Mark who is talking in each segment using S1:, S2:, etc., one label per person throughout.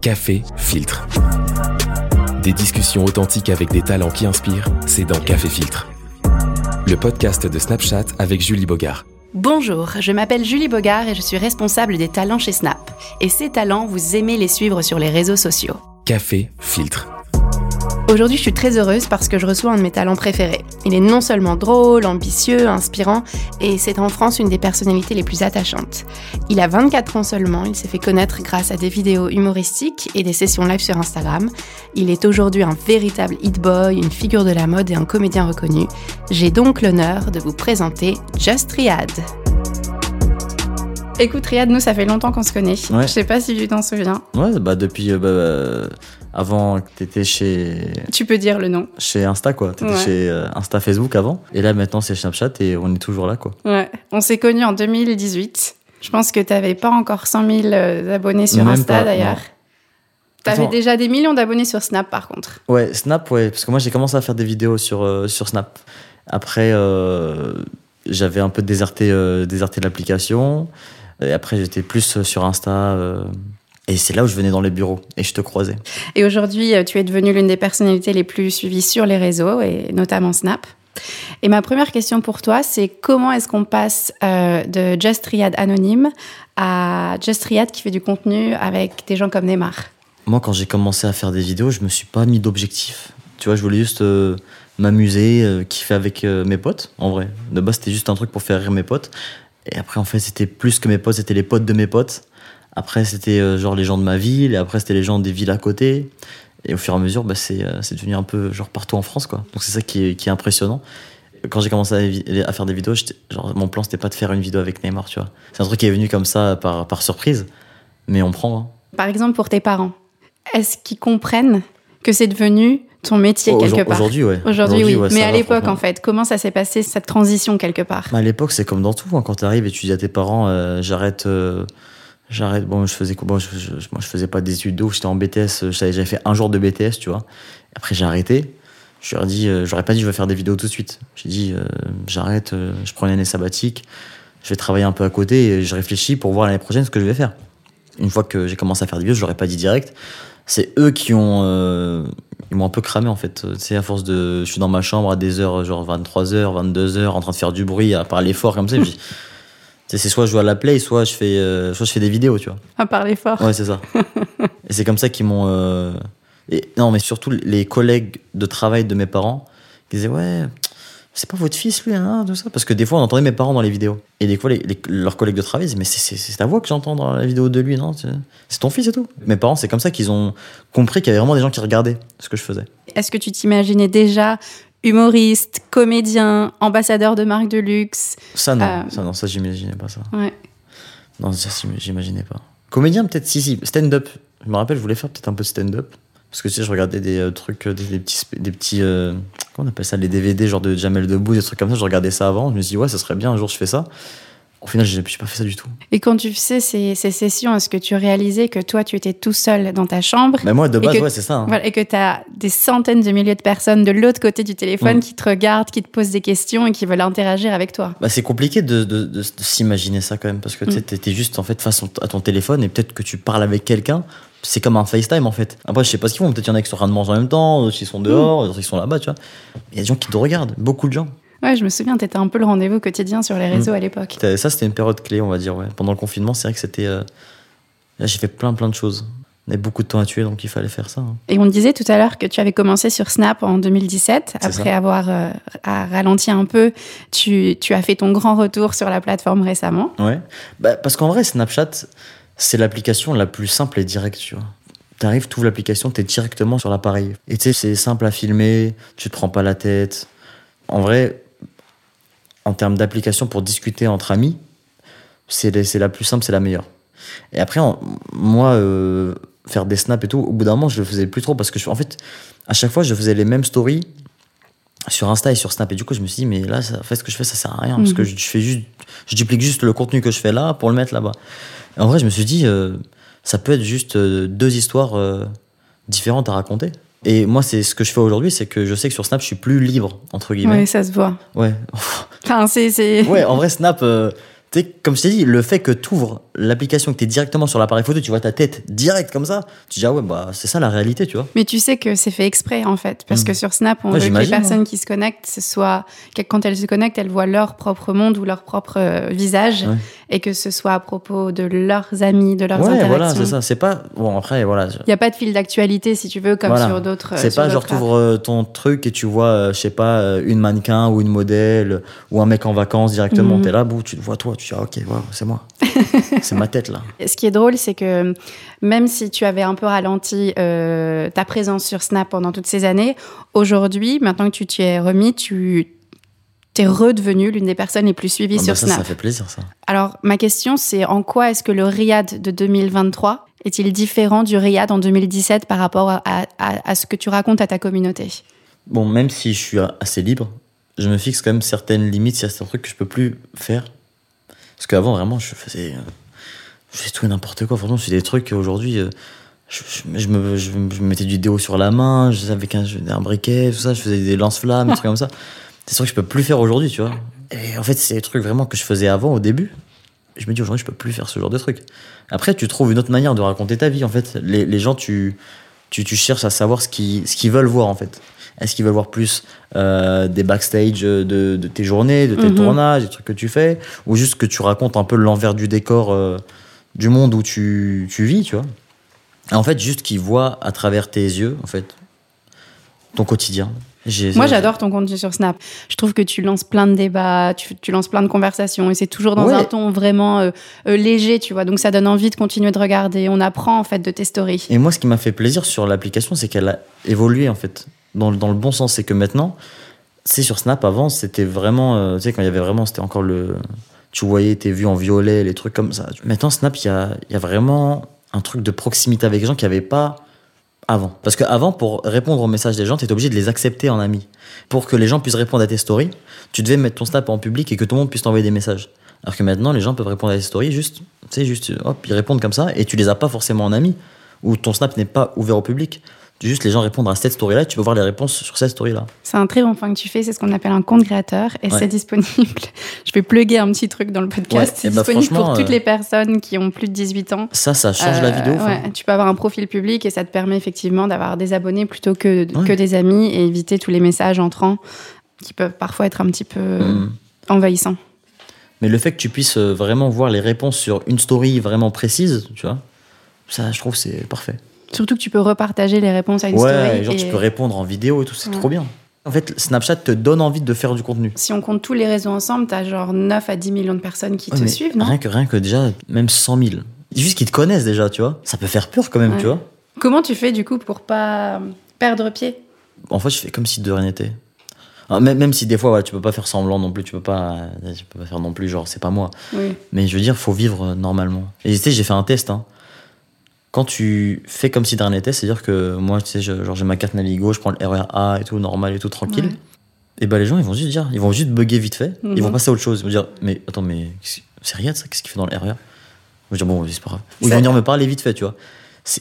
S1: Café Filtre. Des discussions authentiques avec des talents qui inspirent, c'est dans Café Filtre. Le podcast de Snapchat avec Julie Bogart.
S2: Bonjour, je m'appelle Julie Bogart et je suis responsable des talents chez Snap. Et ces talents, vous aimez les suivre sur les réseaux sociaux.
S1: Café Filtre.
S2: Aujourd'hui, je suis très heureuse parce que je reçois un de mes talents préférés. Il est non seulement drôle, ambitieux, inspirant, et c'est en France une des personnalités les plus attachantes. Il a 24 ans seulement, il s'est fait connaître grâce à des vidéos humoristiques et des sessions live sur Instagram. Il est aujourd'hui un véritable hit boy, une figure de la mode et un comédien reconnu. J'ai donc l'honneur de vous présenter Just Riyad. Écoute Riyad, nous ça fait longtemps qu'on se connaît.
S3: Ouais.
S2: Je sais pas si tu t'en souviens.
S3: Ouais, bah depuis euh, bah, euh, avant que t'étais chez
S2: Tu peux dire le nom.
S3: chez Insta quoi, t'étais
S2: Ouais.
S3: chez euh, Insta Facebook avant, et là maintenant c'est Snapchat et on est toujours là quoi.
S2: Ouais, on s'est connus en 2018. Je pense que t'avais pas encore 100 000 euh, abonnés sur
S3: Même
S2: Insta d'ailleurs. T'avais déjà des millions d'abonnés sur Snap par contre.
S3: Ouais, Snap ouais, parce que moi j'ai commencé à faire des vidéos sur euh, sur Snap. Après euh, j'avais un peu déserté euh, déserté l'application, et après j'étais plus sur Insta. Et c'est là où je venais dans les bureaux et je te croisais.
S2: Et aujourd'hui, euh, tu es devenue l'une des personnalités les plus suivies sur les réseaux et notamment Snap. Et ma première question pour toi, c'est comment est-ce qu'on passe euh, de Just Riyad anonyme à Just Riyad qui fait du contenu avec des gens comme Neymar?
S3: Moi, quand j'ai commencé à faire des vidéos, je me suis pas mis d'objectif. Tu vois, je voulais juste euh, m'amuser, euh, kiffer avec mes potes, en vrai. De base, c'était juste un truc pour faire rire mes potes. Et après, en fait, c'était plus que mes potes, c'était les potes de mes potes. Après, c'était euh, genre les gens de ma ville, et après, c'était les gens des villes à côté. Et au fur et à mesure, bah, c'est euh, devenu un peu genre partout en France, quoi. Donc, c'est ça qui est, qui est impressionnant. Quand j'ai commencé à, faire des vidéos, genre, mon plan, c'était pas de faire une vidéo avec Neymar, tu vois. C'est un truc qui est venu comme ça par, par surprise. Mais on prend, hein.
S2: Par exemple, pour tes parents, est-ce qu'ils comprennent que c'est devenu ton métier quelque part?
S3: Aujourd'hui, ouais.
S2: Aujourd'hui, oui.
S3: ouais,
S2: Mais à l'époque, en fait, comment ça s'est passé, cette transition quelque part?
S3: Bah, à l'époque, c'est comme dans tout. hein. Quand tu arrives et tu dis à tes parents, euh, j'arrête. euh, j'arrête. Bon, je faisais quoi? Bon, je, je- moi, je faisais pas d'études d'eau. J'étais en BTS. euh, J'avais fait un jour de BTS, tu vois. Après, j'ai arrêté. Je leur ai dit, euh, j'aurais pas dit, je vais faire des vidéos tout de suite. J'ai dit, euh, j'arrête. euh, je prends une année sabbatique. Je vais travailler un peu à côté et je réfléchis pour voir l'année prochaine ce que je vais faire. Une fois que j'ai commencé à faire des vidéos, je leur ai pas dit direct. C'est eux qui ont. ils m'ont un peu cramé en fait. Sais, à force de. Je suis dans ma chambre à des heures, genre 23h, 22h, en train de faire du bruit, à parler fort comme ça. je dis, tu sais, c'est soit je joue à la play, soit je fais, euh, soit je fais des vidéos, tu vois.
S2: À parler fort.
S3: Ouais, c'est ça. et c'est comme ça qu'ils m'ont. euh, Et, non, mais surtout les collègues de travail de mes parents qui disaient Ouais, c'est pas votre fils lui, hein, tout ça. Parce que des fois, on entendait mes parents dans les vidéos. Et des fois, les, les- leurs collègues de travail disaient Mais c'est- c'est c'est ta voix que j'entends dans la vidéo de lui, non C'est c'est ton fils et tout. Mes parents, c'est comme ça qu'ils ont compris qu'il y avait vraiment des gens qui regardaient ce que je faisais.
S2: Est-ce que tu t'imaginais déjà humoriste, comédien, ambassadeur de marque de luxe
S3: Ça, non,
S2: Euh.
S3: ça, non, ça, j'imaginais pas ça.
S2: Ouais.
S3: Non, ça, j'im- j'imaginais pas. Comédien, peut-être, si, si. Stand-up. Je me rappelle, je voulais faire peut-être un peu de stand-up. Parce que tu sais, je regardais des euh, trucs, euh, des, des petits. Des petits euh, comment on appelle ça Les DVD, genre de Jamel Debbouze, des trucs comme ça. Je regardais ça avant. Je me suis dit, ouais, ça serait bien, un jour, je fais ça. Au final, j'ai j'ai pas fait ça du tout.
S2: Et quand tu faisais ces, ces sessions, est-ce que tu réalisais que toi, tu étais tout seul dans ta chambre
S3: Mais moi, de base,
S2: que-
S3: ouais, c'est ça. hein.
S2: voilà, et que tu as des centaines de milliers de personnes de l'autre côté du téléphone
S3: Mm.
S2: qui te regardent, qui te posent des questions et qui veulent interagir avec toi?
S3: Bah, c'est compliqué de, de- de- de s'imaginer ça quand même. Parce que tu
S2: Mm.
S3: t'es juste en fait face à ton téléphone et peut-être que tu parles avec quelqu'un. C'est comme un FaceTime en fait. Après, je sais pas ce qu'ils font. Peut-être il y en a qui sont en train de manger en même temps, d'autres qui sont dehors, d'autres qui sont là-bas, tu vois. Il y a des gens qui te regardent, beaucoup de gens.
S2: Ouais, je me souviens, tu étais un peu le rendez-vous quotidien sur les
S3: Mm.
S2: réseaux à l'époque.
S3: Ça, c'était une période clé, on va dire. Ouais. Pendant le confinement, c'est vrai que c'était. euh, Là, j'ai fait plein, plein de choses. On avait beaucoup de temps à tuer, donc il fallait faire ça. hein.
S2: Et on disait tout à l'heure que tu avais commencé sur Snap en 2017.
S3: C'est
S2: Après
S3: ça.
S2: avoir euh, à ralenti un peu, tu, tu as fait ton grand retour sur la plateforme récemment.
S3: Ouais. Bah, parce qu'en vrai, Snapchat, c'est l'application la plus simple et directe, tu vois. T'arrives, tu ouvres l'application, t'es directement sur l'appareil. Et tu sais, c'est simple à filmer, tu te prends pas la tête. En vrai, en termes d'application pour discuter entre amis, c'est la- plus simple, c'est la meilleure. Et après, moi, euh, faire des snaps et tout, au bout d'un moment, je le faisais plus trop parce que, je- en fait, à chaque fois, je faisais les mêmes stories sur Insta et sur Snap. Et du coup, je me suis dit, mais là, ça, en fait, ce que je fais, ça sert à rien. Parce
S2: Mhm.
S3: que je, je fais juste, je duplique juste le contenu que je fais là pour le mettre là-bas. En vrai, je me suis dit, euh, ça peut être juste euh, deux histoires différentes à raconter. Et moi, c'est ce que je fais aujourd'hui, c'est que je sais que sur Snap, je suis plus libre, entre
S2: Oui,
S3: guillemets.
S2: ça se voit.
S3: Ouais. Ouais, en vrai, Snap, euh, comme je t'ai dit, le fait que tu ouvres l'application que tu es directement sur l'appareil photo, tu vois ta tête direct comme ça, tu dis ah ouais, bah c'est ça la réalité, tu vois.
S2: Mais tu sais que c'est fait exprès en fait, parce
S3: Mm.
S2: que sur Snap, on
S3: Ouais,
S2: veut que les personnes qui se connectent, ce soit quand elles se connectent, elles voient leur propre monde ou leur propre euh, visage,
S3: Ouais.
S2: et que ce soit à propos de leurs amis, de leurs interactions.
S3: voilà, c'est ça. C'est pas. Bon, après, voilà.
S2: Il n'y a pas de fil d'actualité, si tu veux, comme
S3: Voilà.
S2: sur d'autres.
S3: C'est
S2: sur
S3: pas genre t'ouvres euh, ton truc et tu vois, euh, je sais pas, euh, une mannequin ou une modèle ou un mec en vacances directement.
S2: Mhm.
S3: T'es là, bouh, tu le vois toi, tu dis ah, ok, ouais, c'est moi. c'est ma tête là.
S2: Ce qui est drôle, c'est que même si tu avais un peu ralenti euh, ta présence sur Snap pendant toutes ces années, aujourd'hui, maintenant que tu t'y es remis, tu t'es redevenue l'une des personnes les plus suivies
S3: Ah bah
S2: sur
S3: ça,
S2: Snap.
S3: ça fait plaisir ça.
S2: Alors, ma question, c'est en quoi est-ce que le Riyad de 2023 est-il différent du Riyad en 2017 par rapport à, à- à ce que tu racontes à ta communauté?
S3: Bon, même si je suis assez libre, je me fixe quand même certaines limites, il y a certains trucs que je peux plus faire. Parce qu'avant, vraiment, je faisais. Je faisais tout et n'importe quoi. Franchement, je fais des trucs aujourd'hui. euh, Je, je- je me, je, me- je me mettais du déo sur la main, je faisais avec un, un briquet, tout ça, je faisais des lance-flammes, des trucs comme ça. C'est sûr que je peux plus faire aujourd'hui, tu vois. Et en fait, c'est des trucs vraiment que je faisais avant, au début. Je me dis aujourd'hui, je peux plus faire ce genre de trucs. Après, tu trouves une autre manière de raconter ta vie, en fait. Les, les gens, tu, tu, tu cherches à savoir ce qu'ils ce qu'ils veulent voir, en fait. Est-ce qu'ils veulent voir plus euh, des backstage de, de tes journées, de tes
S2: Mhm.
S3: tournages, des trucs que tu fais, ou juste que tu racontes un peu l'envers du décor euh, du monde où tu, tu vis, tu vois Et En fait, juste qu'ils voient à travers tes yeux, en fait, ton quotidien.
S2: Moi, j'adore ton contenu sur Snap. Je trouve que tu lances plein de débats, tu, tu lances plein de conversations, et c'est toujours dans
S3: Ouais.
S2: un ton vraiment euh, euh, léger, tu vois. Donc, ça donne envie de continuer de regarder. On apprend, en fait, de tes stories.
S3: Et moi, ce qui m'a fait plaisir sur l'application, c'est qu'elle a évolué, en fait, dans, le- dans le bon sens. C'est que maintenant, c'est sur Snap, avant, c'était vraiment. euh, tu sais, quand il y avait vraiment. C'était encore le. Tu voyais tes vues en violet, les trucs comme ça. Maintenant, Snap, il y a, y a vraiment un truc de proximité avec les gens qu'il n'y avait pas avant. Parce qu'avant, pour répondre aux messages des gens, tu étais obligé de les accepter en ami. Pour que les gens puissent répondre à tes stories, tu devais mettre ton Snap en public et que tout le monde puisse t'envoyer des messages. Alors que maintenant, les gens peuvent répondre à tes stories juste, sais, juste, hop, ils répondent comme ça et tu les as pas forcément en ami. Ou ton Snap n'est pas ouvert au public. Juste les gens répondent à cette story-là et tu peux voir les réponses sur cette story-là.
S2: C'est un très bon point que tu fais, c'est ce qu'on appelle un compte créateur et
S3: Ouais.
S2: c'est disponible. Je vais plugger un petit truc dans le podcast.
S3: Ouais,
S2: c'est
S3: bah,
S2: disponible pour toutes
S3: euh,
S2: les personnes qui ont plus de 18 ans.
S3: Ça, ça change la de
S2: Euh,
S3: hein.
S2: ouais, tu peux avoir un profil public et ça te permet effectivement d'avoir des abonnés plutôt que, que des amis et éviter tous les messages entrants qui peuvent parfois être un petit peu
S3: Mm.
S2: envahissants.
S3: Mais le fait que tu puisses euh, vraiment voir les réponses sur une story vraiment précise, tu vois, ça, je trouve, c'est parfait.
S2: Surtout que tu peux repartager les réponses à une
S3: ouais,
S2: story.
S3: genre,
S2: et
S3: tu peux répondre en vidéo et tout, c'est
S2: Ouais.
S3: trop bien. En fait, Snapchat te donne envie de faire du contenu.
S2: Si on compte tous les réseaux ensemble, t'as genre 9 à 10 millions de personnes qui
S3: Ouais,
S2: te suivent, non?
S3: rien que, rien que déjà, même 100 000. Juste qu'ils te connaissent déjà, tu vois. Ça peut faire peur quand même,
S2: Ouais.
S3: tu vois.
S2: Comment tu fais du coup pour pas perdre pied?
S3: En fait, je fais comme si de rien n'était. Ah, Même, même si des fois, tu peux pas faire semblant non plus, tu peux pas, tu peux pas faire non plus, genre, c'est pas moi.
S2: Oui.
S3: Mais je veux dire, faut vivre euh, normalement. Et tu sais, j'ai fait un test. Hein. Quand tu fais comme si de rien n'était, c'est-à-dire que moi, tu sais, je- genre j'ai ma carte Navigo, je prends le RER A et tout, normal et tout, tranquille.
S2: Ouais.
S3: Et ben les gens, ils vont juste dire, ils vont juste bugger vite fait, ils vont
S2: Mhm.
S3: passer à autre chose. Ils vont dire, mais attends, mais c'est rien de ça, qu'est-ce qu'il fait dans le RER Je vais dire, bon, c'est pas grave. Ou ils vont venir me parler vite fait, tu vois.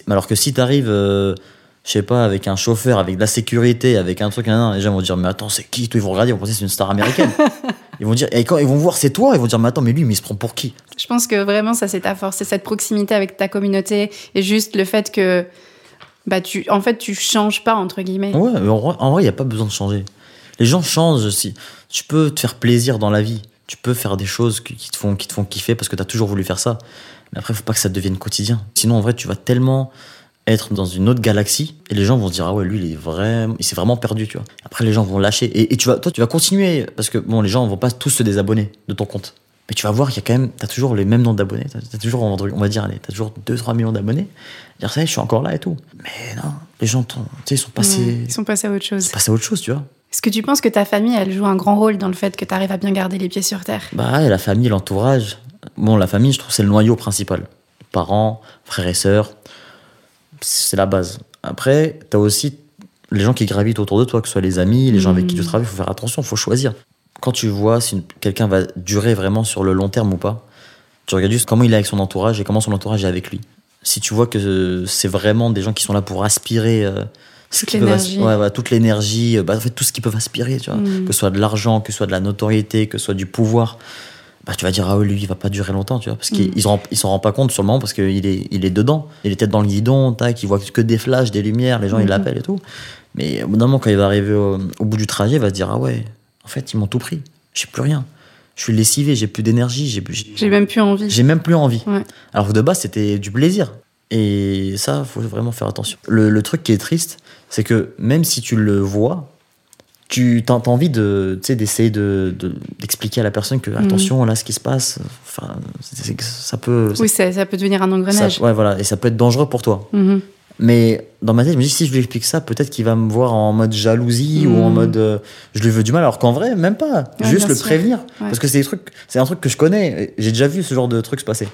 S3: Alors que si t'arrives, euh, je sais pas, avec un chauffeur, avec de la sécurité, avec un truc, nan, nan, les gens vont dire, mais attends, c'est qui Ils vont regarder, ils vont penser c'est une star américaine. ils vont dire, et quand ils vont voir c'est toi, ils vont dire, mais attends, mais lui, mais il se prend pour qui?
S2: Je pense que vraiment, ça, c'est ta force. C'est cette proximité avec ta communauté et juste le fait que, bah, tu, en fait, tu changes pas, entre guillemets.
S3: Ouais, mais en vrai, il n'y a pas besoin de changer. Les gens changent. Si, tu peux te faire plaisir dans la vie. Tu peux faire des choses qui qui te font, qui te font kiffer parce que tu as toujours voulu faire ça. Mais après, il faut pas que ça devienne quotidien. Sinon, en vrai, tu vas tellement être dans une autre galaxie et les gens vont se dire ah ouais lui il est vraiment il s'est vraiment perdu tu vois. Après les gens vont lâcher. Et, et tu vas toi tu vas continuer parce que bon les gens vont pas tous se désabonner de ton compte. Mais tu vas voir qu'il y a quand même t'as toujours les mêmes nombres d'abonnés. T'as as toujours on va dire allez t'as toujours 2-3 millions d'abonnés. Dire ça je suis encore là et tout. Mais non les gens t'ont- tu sais ils sont passés
S2: ils sont passés à autre chose.
S3: c'est passé à autre chose tu vois.
S2: Est-ce que tu penses que ta famille, elle joue un grand rôle dans le fait que tu arrives à bien garder les pieds sur terre?
S3: Bah la famille, l'entourage. Bon, la famille, je trouve, c'est le noyau principal. Parents, frères et sœurs, c'est la base. Après, t'as aussi les gens qui gravitent autour de toi, que ce soit les amis, les gens avec qui tu
S2: Mhm.
S3: travailles, faut faire attention, faut choisir. Quand tu vois si quelqu'un va durer vraiment sur le long terme ou pas, tu regardes juste comment il est avec son entourage et comment son entourage est avec lui. Si tu vois que c'est vraiment des gens qui sont là pour aspirer euh, ce
S2: Toute
S3: as-
S2: l'énergie.
S3: ouais, ouais, toute l'énergie, euh, bah, en fait, tout ce qu'ils peuvent aspirer, tu vois
S2: Mm.
S3: que ce soit de l'argent, que ce soit de la notoriété, que ce soit du pouvoir. Bah, tu vas dire, ah oui, lui, il va pas durer longtemps, tu vois, parce qu'ils s'en ils s'en rendent pas compte sur le moment parce qu'il est, il est dedans. Il est tête dans le guidon, tac, il voit que des flashs, des lumières, les gens, ils
S2: Mhm.
S3: l'appellent et tout. Mais au bout d'un moment, quand il va arriver au, au bout du trajet, il va se dire, ah ouais, en fait, ils m'ont tout pris. J'ai plus rien. Je suis lessivé, j'ai plus d'énergie, j'ai j'ai-
S2: J'ai même plus envie.
S3: j'ai même plus envie.
S2: Ouais.
S3: Alors que de base, c'était du plaisir. Et ça, faut vraiment faire attention. Le, le truc qui est triste, c'est que même si tu le vois, tu as, envie de, tu sais, d'essayer de, de- d'expliquer à la personne que, attention, là, ce qui se passe, enfin, ça peut.
S2: Oui, ça, ça peut devenir un
S3: ça-
S2: engrenage.
S3: ouais, voilà, et ça peut être dangereux pour toi.
S2: Mhm.
S3: Mais dans ma tête, je me dis, si je lui explique ça, peut-être qu'il va me voir en mode jalousie ou en
S2: Mhm.
S3: mode euh, je lui veux du mal, alors qu'en vrai, même pas.
S2: Ouais,
S3: Juste le
S2: sûr.
S3: prévenir.
S2: Ouais.
S3: Parce que c'est des trucs, c'est un truc que je connais. J'ai déjà vu ce genre de trucs se passer.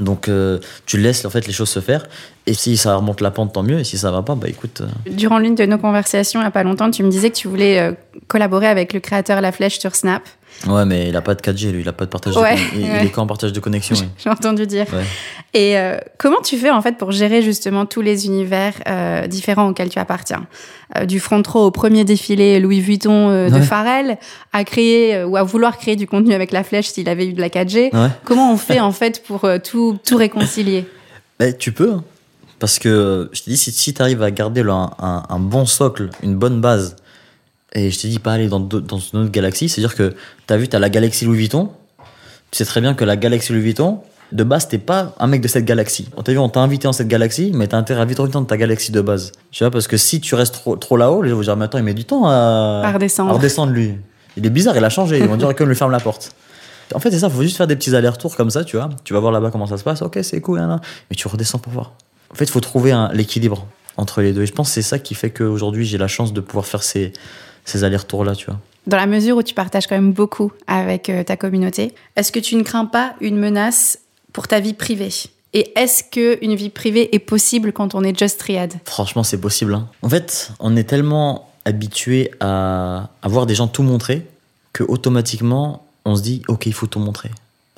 S3: Donc euh, tu laisses en fait les choses se faire. Et si ça remonte la pente, tant mieux. Et si ça va pas, bah écoute. euh,
S2: Durant l'une de nos conversations, il n'y a pas longtemps, tu me disais que tu voulais euh, collaborer avec le créateur La Flèche sur Snap.
S3: Ouais, mais il a pas de 4G, lui. Il a pas de partage
S2: Ouais,
S3: de connexion. Il,
S2: ouais.
S3: il est qu'en partage de connexion. oui.
S2: J'ai entendu dire.
S3: Ouais.
S2: Et euh, comment tu fais en fait pour gérer justement tous les univers euh, différents auxquels tu appartiens? Euh, Du front row au premier défilé Louis Vuitton de. Pharrell à créer ou à vouloir créer du contenu avec la flèche s'il avait eu de la 4G.
S3: Ouais.
S2: Comment on fait en fait pour tout, tout réconcilier?
S3: Bah, tu peux. hein. Parce que je te dis, si, si tu arrives à garder là, un, un- un bon socle, une bonne base, et je te dis pas aller dans, dans une autre galaxie, c'est-à-dire que tu as vu, tu as la galaxie Louis Vuitton. Tu sais très bien que la galaxie Louis Vuitton, de base, t'es pas un mec de cette galaxie. On t'a vu, on t'a invité dans cette galaxie, mais t'as intérêt à vite revenir dans ta galaxie de base. Tu vois, parce que si tu restes trop, trop là-haut, les gens vont dire, mais attends, il met du temps à,
S2: À redescendre.
S3: à redescendre, lui. Il est bizarre, il a changé. Ils vont dire qu'on lui ferme la porte. En fait, c'est ça, faut juste faire des petits allers-retours comme ça, tu vois. Tu vas voir là-bas comment ça se passe, ok, c'est cool, là, là. mais tu redescends pour voir. En fait, il faut trouver l'équilibre entre les deux. Et je pense que c'est ça qui fait qu'aujourd'hui, j'ai la chance de pouvoir faire ces, ces allers-retours-là, tu vois.
S2: Dans la mesure où tu partages quand même beaucoup avec euh, ta communauté, est-ce que tu ne crains pas une menace pour ta vie privée? Et est-ce que une vie privée est possible quand on est just triade
S3: Franchement, c'est possible. hein. En fait, on est tellement habitué à, à voir des gens tout montrer que automatiquement, on se dit, ok, il faut tout montrer.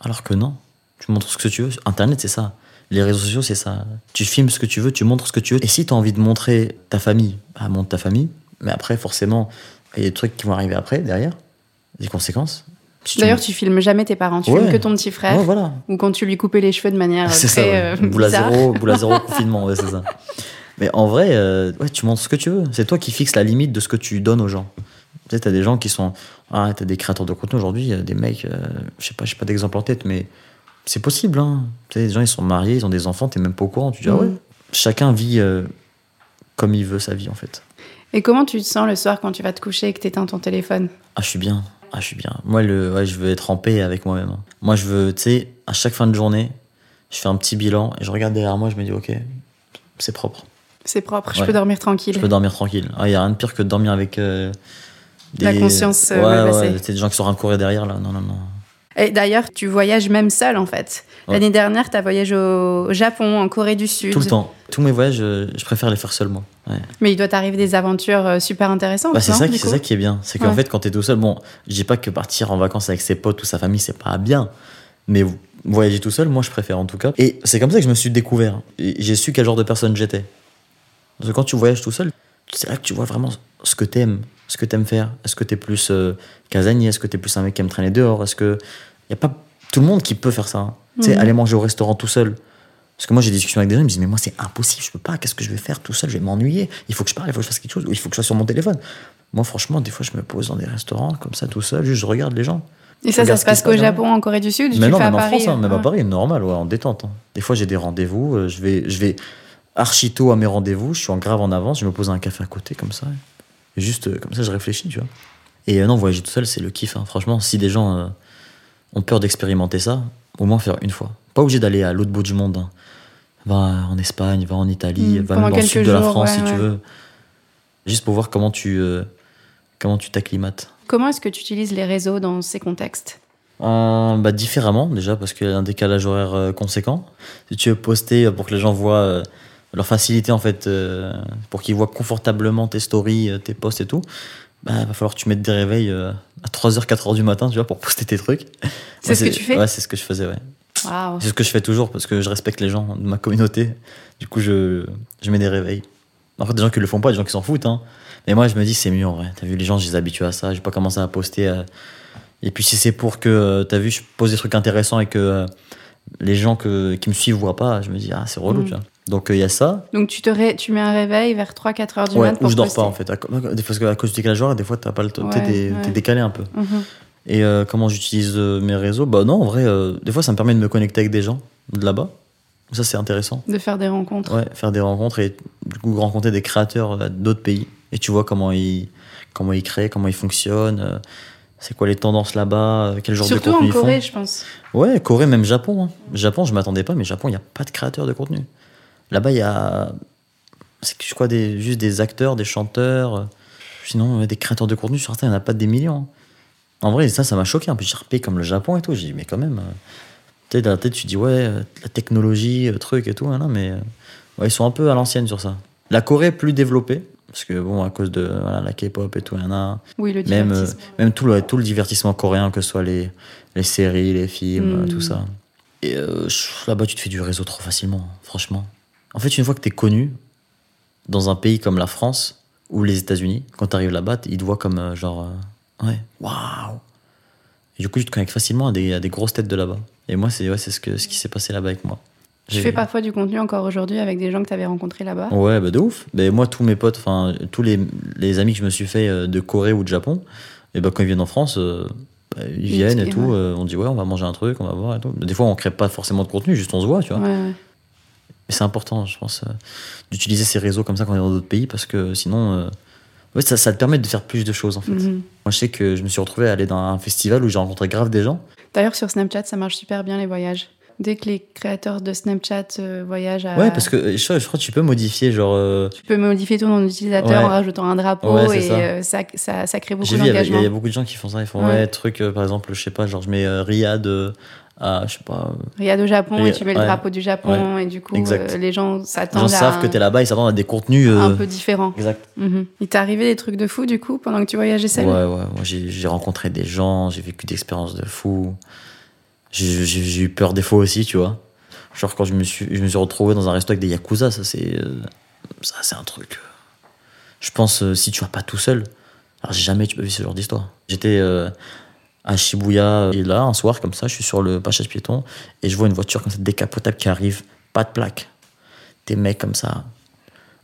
S3: Alors que non, tu montres ce que tu veux. Internet, c'est ça. Les réseaux sociaux, c'est ça. Tu filmes ce que tu veux, tu montres ce que tu veux. Et si tu as envie de montrer ta famille, bah, montre ta famille. Mais après, forcément, il y a des trucs qui vont arriver après, derrière, des conséquences. Si
S2: D'ailleurs, tu filmes jamais tes parents, tu
S3: Ouais.
S2: filmes que ton petit frère
S3: Ouais, voilà.
S2: ou quand tu lui coupais les cheveux de manière euh,
S3: C'est
S2: très
S3: ça, ouais.
S2: euh,
S3: boule à zéro, boule à zéro confinement, ouais, c'est ça. Mais en vrai, euh, ouais, tu montres ce que tu veux. C'est toi qui fixes la limite de ce que tu donnes aux gens. Tu sais, t'as des gens qui sont. Ah, t'as des créateurs de contenu aujourd'hui, a des mecs, euh, je sais pas, j'ai pas d'exemple en tête, mais c'est possible. Hein. Tu sais, des gens, ils sont mariés, ils ont des enfants, t'es même pas au courant. Tu dis, ah ouais.
S2: Mhm.
S3: Chacun vit euh, comme il veut sa vie, en fait.
S2: Et comment tu te sens le soir quand tu vas te coucher et que t'éteins ton téléphone?
S3: Ah, je suis bien. Ah, je suis bien. Moi, le, ouais, je veux être en paix avec moi-même. hein. Moi, je veux, tu sais, à chaque fin de journée, je fais un petit bilan et je regarde derrière moi, je me dis, ok, c'est propre.
S2: C'est propre, je
S3: Ouais.
S2: peux dormir tranquille.
S3: Je peux dormir tranquille. Il n'y a rien de pire que de dormir avec euh, des...
S2: La conscience, euh,
S3: ouais, ouais, c'est des gens qui sont en courir derrière, là. Non, non, non.
S2: Et d'ailleurs, tu voyages même seul en fait.
S3: Ouais.
S2: L'année dernière, tu as voyagé au Japon, en Corée du Sud.
S3: Tout le temps. Tous mes voyages, euh, je préfère les faire seul, moi. Ouais.
S2: Mais il doit t'arriver des aventures euh, super intéressantes.
S3: Bah, c'est ça, qui- ça est bien. C'est qu'en
S2: Ouais.
S3: fait, quand t'es tout seul, bon, je dis pas que partir en vacances avec ses potes ou sa famille, c'est pas bien. Mais voyager tout seul, moi, je préfère en tout cas. Et c'est comme ça que je me suis découvert. J'ai su quel genre de personne j'étais. Parce que quand tu voyages tout seul, c'est là que tu vois vraiment ce que t'aimes, ce que t'aimes faire. Est-ce que t'es plus euh, casanier? Est-ce que t'es plus un mec qui aime traîner dehors? Est-ce que. Y a pas tout le monde qui peut faire ça. hein. Tu sais,
S2: Mhm.
S3: aller manger au restaurant tout seul. Parce que moi, j'ai des discussions avec des gens, ils me disent, mais moi, c'est impossible, je peux pas, qu'est-ce que je vais faire tout seul, je vais m'ennuyer, il faut que je parle, il faut que je fasse quelque chose, ou il faut que je sois sur mon téléphone. Moi, franchement, des fois, je me pose dans des restaurants, comme ça, tout seul, juste je regarde les gens.
S2: Et ça, ça se passe
S3: se
S2: qu'au
S3: hein.
S2: Japon, en Corée du Sud
S3: Mais
S2: tu
S3: non,
S2: fais à
S3: même en
S2: Paris
S3: France, hein, même à
S2: ouais.
S3: Paris, normal, ouais, en détente. hein. Des fois, j'ai des rendez-vous, euh, je vais, je vais archi tôt à mes rendez-vous, je suis en grave en avance, je me pose un café à côté, comme ça. Et juste, euh, comme ça, je réfléchis, tu vois. Et euh, non, voyager tout seul, c'est le kiff. hein. Franchement, si des gens ont peur d'expérimenter ça, au moins faire une fois. Pas obligé d'aller à l'autre bout du monde. Va en Espagne, va en Italie,
S2: Mm,
S3: va même dans le sud de la France
S2: ouais,
S3: si tu veux. Juste pour voir comment tu euh, comment tu t'acclimates.
S2: Comment est-ce que tu utilises les réseaux dans ces contextes?
S3: Euh, bah, différemment, déjà, parce qu'il y a un décalage horaire euh, conséquent. Si tu veux poster euh, pour que les gens voient euh, leur facilité, en fait, pour qu'ils voient confortablement tes stories, tes posts et tout, bah, va falloir que tu mettes des réveils à 3h, 4h du matin, tu vois, pour poster tes trucs.
S2: C'est ce que tu fais?
S3: Ouais, c'est ce que je faisais, ouais. C'est ce que je fais toujours, parce que je respecte les gens de ma communauté. Du coup, je, je mets des réveils. En fait, des gens qui le font pas, des gens qui s'en foutent, hein. Mais moi, je me dis, c'est mieux, en vrai. T'as vu, les gens, je les habitue à ça. Je vais pas commencer à poster. euh, Et puis si c'est pour que, tu as vu, je pose des trucs intéressants et que euh, les gens que, qui me suivent voient pas, je me dis, ah, c'est relou,
S2: Mm.
S3: tu vois. Donc il y a ça.
S2: Donc tu, te ré- tu mets un réveil vers 3-4 heures du
S3: Ouais,
S2: mat pour
S3: ou je dors
S2: poster.
S3: pas en fait. À co- Des fois, parce qu'à cause du décalage horaire, des fois, t'as pas le temps.
S2: Ouais,
S3: t'es-
S2: ouais.
S3: décalé un peu.
S2: Mhm.
S3: Et euh, comment j'utilise euh, mes réseaux? Bah non, en vrai, euh, des fois, ça me permet de me connecter avec des gens de là-bas. Ça, c'est intéressant.
S2: De faire des rencontres.
S3: Ouais, faire des rencontres et du coup rencontrer des créateurs d'autres pays. Et tu vois comment ils, comment ils créent, comment ils fonctionnent, c'est quoi les tendances là-bas, quel genre
S2: Surtout
S3: de contenu
S2: en
S3: ils font.
S2: Corée, je pense.
S3: Ouais, Corée, même Japon. hein. Japon, je m'attendais pas, mais Japon, il n'y a pas de créateurs de contenu. Là-bas, il y a. C'est je crois des, juste des acteurs, des chanteurs. Sinon, des créateurs de contenu, sur certains, il n'y en a pas des millions. hein. En vrai, ça, ça m'a choqué. Un peu, j'ai repayé comme le Japon et tout. J'ai dit, mais quand même. euh, Tu sais, dans la tête, tu dis, ouais, euh, la technologie, euh, truc et tout. hein, non, mais ouais, ils sont un peu à l'ancienne sur ça. La Corée est plus développée. Parce que, bon, à cause de voilà, la K-pop et tout, il y en a.
S2: Oui, le
S3: Même, euh, même tout, le, tout le divertissement coréen, que ce soit les, les séries, les films,
S2: Mm.
S3: euh, tout ça. Et euh, là-bas, tu te fais du réseau trop facilement, franchement. En fait, une fois que tu es connu dans un pays comme la France ou les États-Unis, quand tu arrives là-bas, ils te voient comme euh, genre. Ouais, waouh! Et du coup, tu te connectes facilement à des, à des grosses têtes de là-bas. Et moi, c'est ouais, c'est ce, que, ce qui s'est passé là-bas avec moi.
S2: Tu fais parfois du contenu encore aujourd'hui avec des gens que tu avais rencontrés là-bas?
S3: Ouais, bah de ouf. Mais moi, tous mes potes, enfin, tous les, les amis que je me suis fait euh, de Corée ou de Japon, et ben quand ils viennent en France, euh, bah, ils viennent et
S2: et
S3: tout.
S2: ouais.
S3: euh, on dit, ouais, on va manger un truc, on va voir et tout. Des fois, on crée pas forcément de contenu, juste on se voit, tu vois.
S2: Ouais, ouais.
S3: Mais c'est important, je pense, euh, d'utiliser ces réseaux comme ça quand on est dans d'autres pays, parce que sinon, ouais, ça, ça te permet de faire plus de choses, en fait.
S2: Mhm.
S3: Moi, je sais que je me suis retrouvé à aller dans un festival où j'ai rencontré grave des gens.
S2: D'ailleurs, sur Snapchat, ça marche super bien les voyages. Dès que les créateurs de Snapchat euh, voyagent à.
S3: Ouais, parce que je, crois- que tu peux modifier, genre. euh,
S2: Tu peux modifier ton nom d'utilisateur
S3: Ouais.
S2: en rajoutant un drapeau
S3: Ouais,
S2: et
S3: ça.
S2: euh, ça. ça, ça crée beaucoup
S3: vu, il y
S2: d'engagement.
S3: a beaucoup de gens qui font ça. Ils font,
S2: Ouais.
S3: ouais, truc, par exemple, je sais pas, genre, je mets Riyad à, je sais pas.
S2: Riyad au Japon et tu mets le drapeau du Japon et du coup, les gens
S3: Les
S2: s'attendent
S3: gens
S2: à
S3: savent que
S2: un,
S3: t'es là-bas, ils s'attendent à des contenus.
S2: un peu différents.
S3: Exact.
S2: Mhm. Il t'est arrivé des trucs de fou du coup pendant que tu voyageais seul?
S3: Ouais, ouais. Moi, j'ai rencontré des gens, j'ai vécu des expériences de fou. J'ai eu peur des fois aussi, tu vois. Genre, quand je me suis, je me suis retrouvé dans un resto avec des yakuza, ça, c'est. euh, ça, c'est un truc. euh, Je pense, euh, si tu vas pas tout seul, alors jamais tu peux vivre ce genre d'histoire. J'étais à Shibuya, et là, un soir, comme ça, je suis sur le passage piéton, et je vois une voiture comme ça, décapotable qui arrive, pas de plaque. Des mecs comme ça,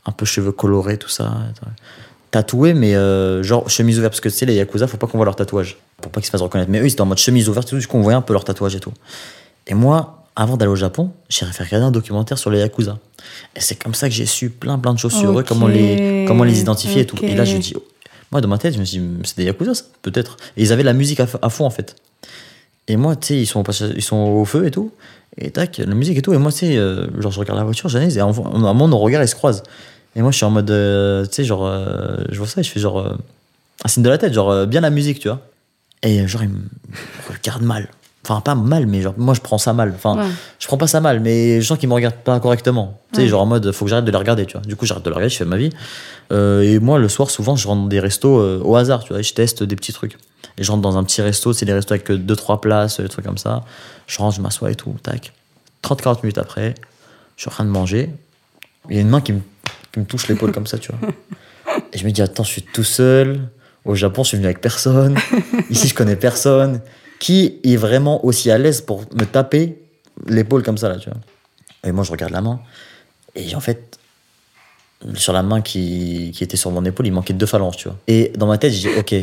S3: un peu cheveux colorés, tout ça. Tatoués, mais genre chemise ouverte, parce que tu sais, les Yakuza, faut pas qu'on voit leur tatouage, pour pas qu'ils se fassent reconnaître. Mais eux, ils étaient en mode chemise ouverte, et tout, du coup, on voyait un peu leur tatouage et tout. Et moi, avant d'aller au Japon, j'ai fait regarder un documentaire sur les Yakuza. Et c'est comme ça que j'ai su plein, plein de choses sur eux, comment les, comment les identifier et tout. Et là, je me dis, moi, dans ma tête, je me suis dit, c'est des Yakuza, ça, peut-être. Et ils avaient la musique à, fond, en fait. Et moi, tu sais, ils sont, ils sont au feu et tout. Et tac, la musique et tout. Et moi, tu sais, euh, genre, je regarde la voiture, j'analyse, et à un moment, nos regards, ils se croisent. Et moi, je suis en mode, euh, tu sais, genre, euh, je vois ça et je fais genre, un signe de la tête, genre, bien la musique, tu vois. Et euh, genre, ils me regardent mal. Enfin, pas mal, mais genre, moi, je prends ça mal. Enfin,
S2: Ouais.
S3: je prends pas ça mal, mais je sens qu'ils me regardent pas correctement. Tu sais,
S2: Ouais.
S3: genre en mode, faut que j'arrête de les regarder, tu vois. Du coup, j'arrête de les regarder, je fais ma vie. Euh, et moi, le soir, souvent, je rentre dans des restos euh, au hasard, tu vois, et je teste des petits trucs. Et je rentre dans un petit resto, c'est des restos avec 2-3 places, des trucs comme ça. Je rentre, je m'assois et tout, tac. 30-40 minutes après, je suis en train de manger. Il y a une main qui me, qui me touche l'épaule comme ça, tu vois. Et je me dis, attends, je suis tout seul. Au Japon, je suis venu avec personne. Ici, je connais personne. Qui est vraiment aussi à l'aise pour me taper l'épaule comme ça, là, tu vois Et moi, je regarde la main. Et en fait, sur la main qui, qui était sur mon épaule, il manquait deux phalanges, tu vois. Et dans ma tête, je dis, ok,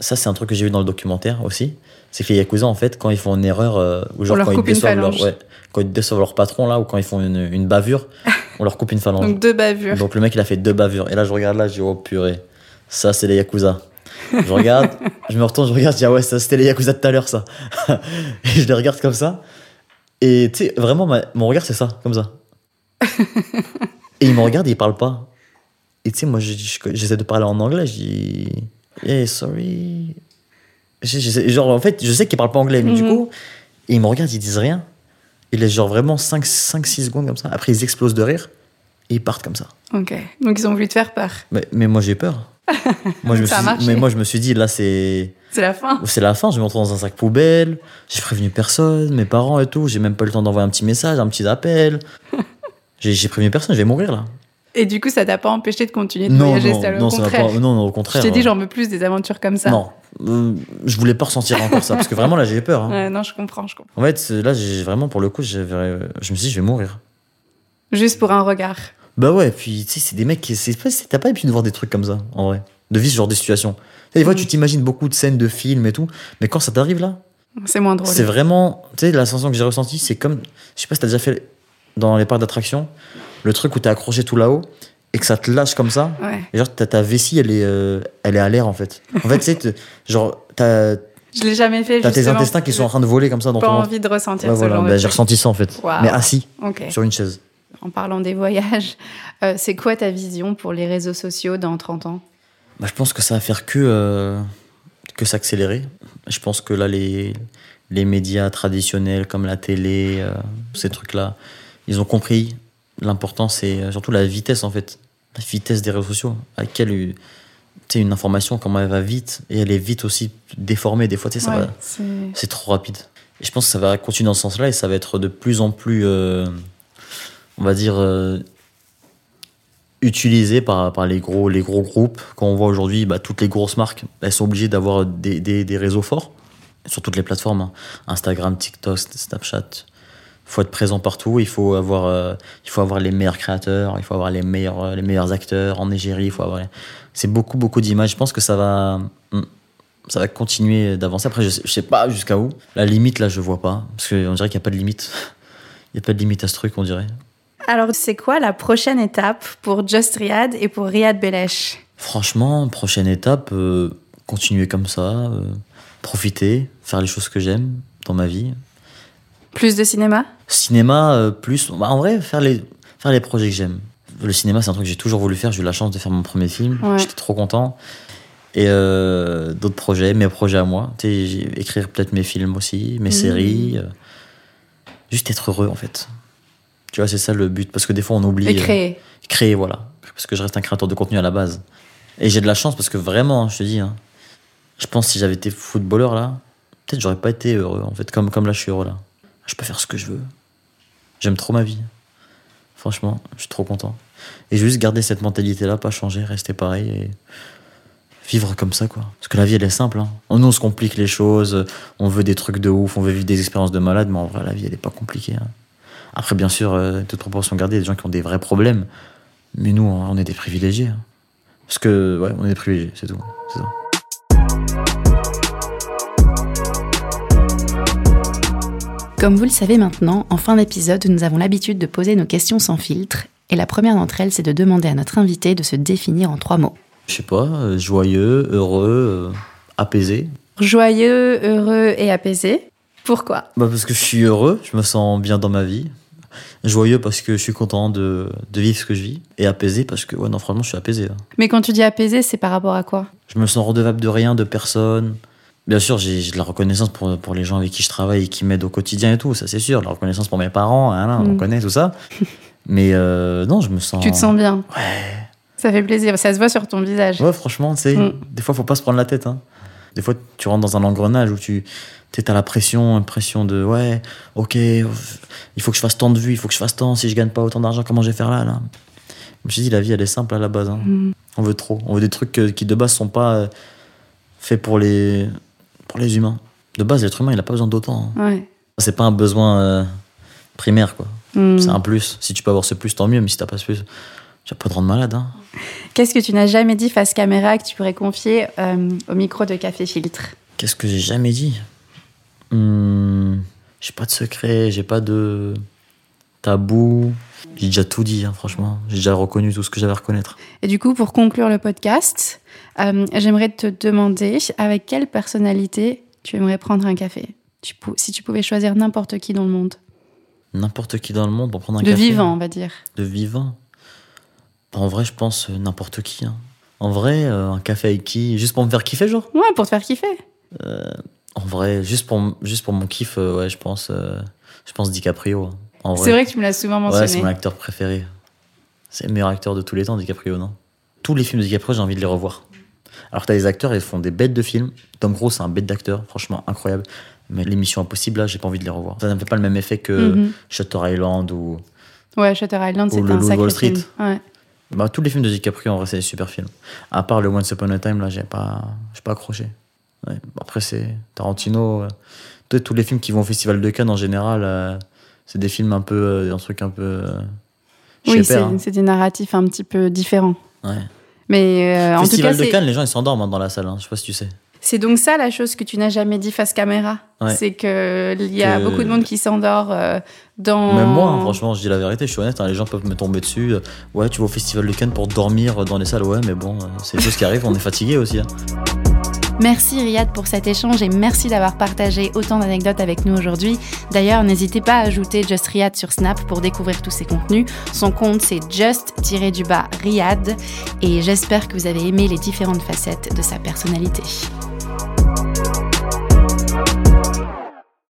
S3: ça, c'est un truc que j'ai vu dans le documentaire aussi. C'est que les Yakuza, en fait, quand ils font une erreur, euh, ou genre quand ils, déçoivent leur, ouais, quand ils déçoivent leur patron, là, ou quand ils font une, une bavure, on leur coupe une phalange.
S2: Donc deux bavures.
S3: Donc le mec il a fait deux bavures. Et là je regarde là, je dis oh purée, ça c'est les Yakuza. Je regarde, je me retourne, je regarde, je dis ah ouais, ça c'était les Yakuza de tout à l'heure ça. et je les regarde comme ça. Et tu sais, vraiment, ma- mon regard c'est ça, comme ça. et il me regarde et il parle pas. Et tu sais, moi je- je- j'essaie de parler en anglais, je dis hey, sorry. Genre en fait, je sais qu'ils parlent pas anglais, mais du
S2: Mhm.
S3: coup, ils me regardent, ils disent rien. Ils laissent genre vraiment 5-6 secondes comme ça. Après ils explosent de rire et ils partent comme ça.
S2: Ok. Donc ils ont voulu te faire peur.
S3: Mais, mais moi j'ai peur. moi, je me
S2: Ça a
S3: suis, mais moi je me suis dit là c'est
S2: C'est la fin.
S3: c'est la fin, je vais me retrouver dans un sac poubelle. J'ai prévenu personne, mes parents et tout. J'ai même pas eu le temps d'envoyer un petit message, un petit appel. J'ai prévenu personne, je vais mourir là.
S2: Et du coup, ça t'a pas empêché de continuer de
S3: Non,
S2: voyager
S3: non,
S2: seul, au
S3: non, m'a
S2: contraire.
S3: pas- non, non, au
S2: Je
S3: contraire.
S2: t'ai dit,
S3: euh,
S2: j'en veux plus des aventures comme ça.
S3: Non, euh, je voulais pas ressentir encore ça parce que vraiment là j'ai peur. hein.
S2: Ouais, non, je comprends, je comprends.
S3: En fait, là j'ai vraiment pour le coup, je me suis dit je vais mourir.
S2: Juste pour un regard.
S3: Bah ouais, puis tu sais, c'est des mecs qui. c'est T'as pas l'habitude de voir des trucs comme ça, en vrai. De vivre ce genre de situation. Des fois,
S2: Mm.
S3: tu t'imagines beaucoup de scènes de films et tout, mais quand ça t'arrive là,
S2: C'est moins drôle.
S3: c'est vraiment. Tu sais, la sensation que j'ai ressentie, c'est comme. Je sais pas si t'as déjà fait dans les parcs d'attraction, le truc où t'es accroché tout là-haut et que ça te lâche comme ça.
S2: Ouais.
S3: Et genre, t'as ta vessie, elle est, euh, elle est à l'air en fait. En fait, tu sais, genre, t'as
S2: Je l'ai jamais fait.
S3: t'as tes intestins qui sont en train de voler comme ça dans
S2: j'ai pas
S3: ton
S2: envie de ressentir
S3: Ouais,
S2: ce
S3: voilà,
S2: genre
S3: bah, j'ai ressenti ça en fait. Mais assis
S2: Ok.
S3: sur une chaise.
S2: En parlant des voyages, euh, c'est quoi ta vision pour les réseaux sociaux dans 30 ans?
S3: Bah, je pense que ça va faire que, euh, que s'accélérer. Je pense que là, les, les médias traditionnels comme la télé, euh, ces trucs-là, ils ont compris l'importance et surtout la vitesse en fait. La vitesse des réseaux sociaux. À sais, une information, comment elle va vite et elle est vite aussi déformée. Des fois, tu sais, ça
S2: Ouais,
S3: va-
S2: c'est-
S3: trop rapide. Et je pense que ça va continuer dans ce sens-là et ça va être de plus en plus, on va dire, euh, utilisé par, par les, gros, les gros groupes. Quand on voit aujourd'hui, bah, toutes les grosses marques, elles sont obligées d'avoir des, des, des réseaux forts sur toutes les plateformes. hein. Instagram, TikTok, Snapchat. Il faut être présent partout, il faut avoir, euh, il faut avoir les meilleurs créateurs, il faut avoir les meilleurs, euh, les meilleurs acteurs en Égérie. Avoir... C'est beaucoup, beaucoup d'images. Je pense que ça va, hmm, ça va continuer d'avancer. Après, je sais, je sais pas jusqu'à où. La limite, là, je vois pas. Parce qu'on dirait qu'il n'y a pas de limite. Il n'y a pas de limite à ce truc, on dirait.
S2: Alors, c'est quoi la prochaine étape pour Just Riyad et pour Riyad Belesh?
S3: Franchement, prochaine étape, euh, continuer comme ça, euh, profiter, faire les choses que j'aime dans ma vie.
S2: Plus de cinéma?
S3: Cinéma, euh, plus. bah, en vrai, faire les, faire les projets que j'aime. Le cinéma, c'est un truc que j'ai toujours voulu faire. J'ai eu la chance de faire mon premier film.
S2: Ouais.
S3: J'étais trop content. Et d'autres projets, mes projets à moi. Écrire peut-être mes films aussi, mes
S2: Mhm.
S3: séries. juste être heureux, en fait. Tu vois, c'est ça le but. Parce que des fois, on oublie.
S2: Et
S3: euh,
S2: créer.
S3: créer, voilà. Parce que je reste un créateur de contenu à la base. Et j'ai de la chance parce que vraiment, hein, je te dis, hein, je pense que si j'avais été footballeur là, peut-être j'aurais pas été heureux. En fait, comme, comme là, je suis heureux là. Je peux faire ce que je veux. J'aime trop ma vie. Franchement, je suis trop content. Et juste garder cette mentalité là, pas changer, rester pareil et vivre comme ça, quoi. Parce que la vie, elle est simple. Hein. Nous, on se complique les choses, on veut des trucs de ouf, on veut vivre des expériences de malade, mais en vrai, la vie, elle est pas compliquée. hein. Après, bien sûr, euh, toute proportion gardée, il y a des gens qui ont des vrais problèmes. Mais nous, on est des privilégiés. hein. Parce que, ouais, on est des privilégiés, c'est tout. C'est ça.
S2: Comme vous le savez maintenant, en fin d'épisode, nous avons l'habitude de poser nos questions sans filtre. Et la première d'entre elles, c'est de demander à notre invité de se définir en trois mots.
S3: Je sais pas, euh, joyeux, heureux, euh, apaisé.
S2: Joyeux, heureux et apaisé. Pourquoi?
S3: Bah parce que je suis heureux, je me sens bien dans ma vie. Joyeux parce que je suis content de, de vivre ce que je vis. Et apaisé parce que, ouais, non, franchement, je suis apaisé. là.
S2: Mais quand tu dis apaisé, c'est par rapport à quoi?
S3: Je me sens redevable de rien, de personne. Bien sûr, j'ai de la reconnaissance pour, pour les gens avec qui je travaille et qui m'aident au quotidien et tout, ça c'est sûr. La reconnaissance pour mes parents, hein, là, on
S2: Mm.
S3: connaît tout ça. Mais euh, non, je me sens.
S2: Tu te sens bien?
S3: Ouais.
S2: Ça fait plaisir, ça se voit sur ton visage.
S3: Ouais, franchement, tu sais,
S2: Mm.
S3: des fois, faut pas se prendre la tête. Hein. Des fois, tu rentres dans un engrenage où tu as la pression, une pression de ouais, ok, il faut que je fasse tant de vues, il faut que je fasse tant. Si je gagne pas autant d'argent, comment je vais faire là, là? Je me suis dit, la vie, elle est simple à la base. hein.
S2: Mm.
S3: On veut trop. On veut des trucs qui, de base, sont pas euh, faits pour les, pour les humains. De base, l'être humain, il a pas besoin d'autant. hein.
S2: Ouais.
S3: C'est pas un besoin euh, primaire, quoi.
S2: Mm.
S3: C'est un plus. Si tu peux avoir ce plus, tant mieux, mais si t'as pas ce plus, tu vas pas te rendre malade. Hein.
S2: Qu'est-ce que tu n'as jamais dit face caméra que tu pourrais confier euh, au micro de Café Filtre?
S3: Qu'est-ce que j'ai jamais dit? Hmm, J'ai pas de secret, j'ai pas de tabou. J'ai déjà tout dit, hein, franchement. J'ai déjà reconnu tout ce que j'avais à reconnaître.
S2: Et du coup, pour conclure le podcast, euh, j'aimerais te demander avec quelle personnalité tu aimerais prendre un café? Tu Si tu pouvais choisir n'importe qui dans le monde.
S3: N'importe qui dans le monde pour prendre un
S2: de
S3: café?
S2: vivant, on va dire.
S3: De vivant? En vrai, je pense euh, n'importe qui. hein. En vrai, euh, un café avec qui Juste pour me faire kiffer, genre
S2: Ouais, pour te faire kiffer.
S3: En vrai, juste pour, juste pour mon kiff, euh, ouais, je pense, euh, je pense DiCaprio. hein. En vrai.
S2: C'est vrai que tu me l'as souvent
S3: Ouais, c'est
S2: mentionné.
S3: mon acteur préféré. C'est le meilleur acteur de tous les temps, DiCaprio, non? Tous les films de DiCaprio, j'ai envie de les revoir. Alors que t'as des acteurs, ils font des bêtes de films. Tom Cruise, c'est un bête d'acteur, franchement incroyable. Mais l'émission Impossible, là, j'ai pas envie de les revoir. Ça ne me fait pas le même effet que
S2: Mhm.
S3: Shutter Island ou.
S2: Ouais, Shutter Island,
S3: le
S2: un
S3: Wall Street.
S2: film. Ouais.
S3: Bah, tous les films de DiCaprio, en vrai, c'est des super films. À part le Once Upon a Time, là, j'ai pas, pas accroché. Ouais. Après, c'est Tarantino. euh, tous- les films qui vont au Festival de Cannes, en général, euh, c'est des films un peu. euh, un truc un peu. euh,
S2: Oui, c'est
S3: hein.
S2: c'est des narratifs un petit peu différents.
S3: Ouais.
S2: Mais euh, en tout
S3: Festival
S2: cas,
S3: de Cannes, les gens, ils s'endorment hein, dans la salle. hein. Je sais pas si tu sais.
S2: C'est donc ça la chose que tu n'as jamais dit face caméra.
S3: Ouais.
S2: C'est qu'il y a
S3: Que-
S2: beaucoup de monde qui s'endort euh, dans.
S3: Même moi, hein, franchement, je dis la vérité, je suis honnête. hein, les gens peuvent me tomber dessus. euh, Ouais, tu vas au Festival de Cannes pour dormir dans les salles. Ouais, mais bon, euh, c'est des choses qui arrivent. On est fatigué aussi. hein.
S2: Merci Riyad pour cet échange et merci d'avoir partagé autant d'anecdotes avec nous aujourd'hui. D'ailleurs, n'hésitez pas à ajouter Just Riyad sur Snap pour découvrir tous ses contenus. Son compte c'est just-du-bas Riyad et j'espère que vous avez aimé les différentes facettes de sa personnalité.